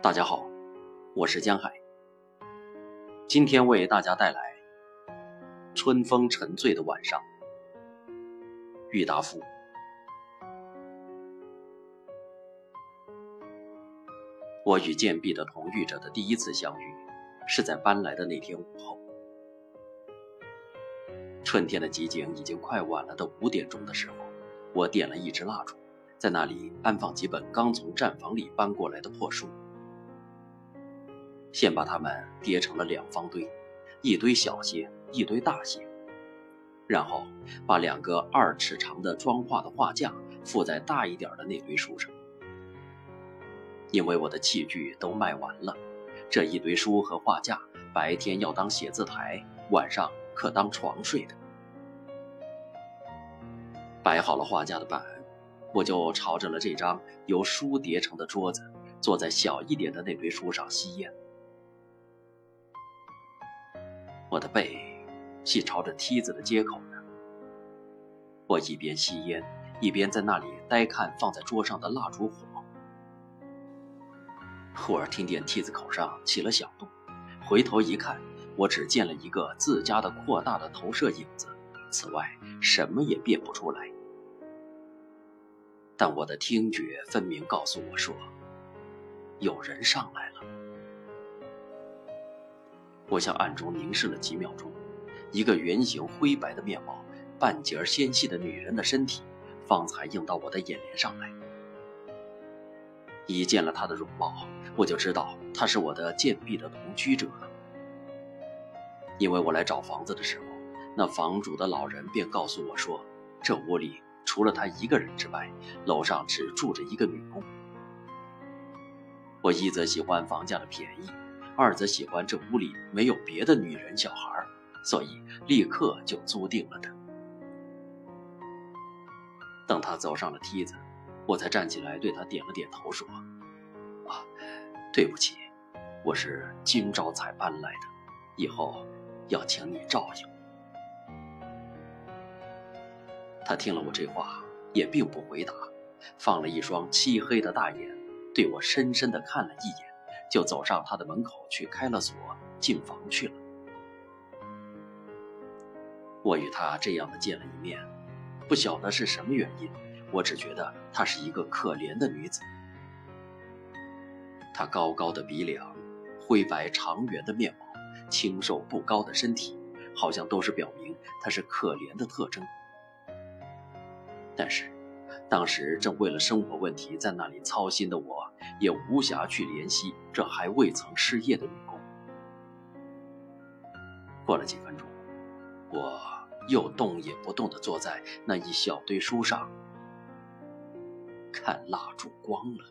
大家好，我是江海。今天为大家带来《春风沉醉的晚上》。郁达夫。我与贱婢的同居者的第一次相遇，是在搬来的那天午后。春天的寂静已经快晚了的五点钟的时候，我点了一支蜡烛，在那里安放几本刚从站房里搬过来的破书。先把它们叠成了两方堆，一堆小些，一堆大些。然后把两个二尺长的装画的画架附在大一点的那堆书上。因为我的器具都卖完了，这一堆书和画架白天要当写字台，晚上可当床睡的。摆好了画架的板，我就朝着了这张由书叠成的桌子，坐在小一点的那堆书上吸烟。我的背系朝着梯子的接口呢。我一边吸烟，一边在那里呆看放在桌上的蜡烛火。忽而听见梯子口上起了响动，回头一看，我只见了一个自家的扩大的投射影子，此外什么也辨不出来。但我的听觉分明告诉我说，有人上来了。我向暗中凝视了几秒钟，一个圆形灰白的面貌、半截纤细的女人的身体，方才映到我的眼帘上来。一见了她的容貌，我就知道她是我的贱婢的同居者。因为我来找房子的时候，那房主的老人便告诉我说，这屋里除了他一个人之外，楼上只住着一个女工。我一则喜欢房价的便宜。二则喜欢这屋里没有别的女人小孩，所以立刻就租定了的。等他走上了梯子，我才站起来对他点了点头，说：“啊，对不起，我是今朝才搬来的，以后要请你照应。”他听了我这话，也并不回答，放了一双漆黑的大眼，对我深深的看了一眼。就走上他的门口去开了锁，进房去了。我与他这样的见了一面，不晓得是什么原因，我只觉得她是一个可怜的女子。她高高的鼻梁，灰白长圆的面貌，清瘦不高的身体，好像都是表明她是可怜的特征。但是。当时正为了生活问题在那里操心的我，也无暇去怜惜这还未曾失业的女工。过了几分钟，我又动也不动地坐在那一小堆书上，看蜡烛光了。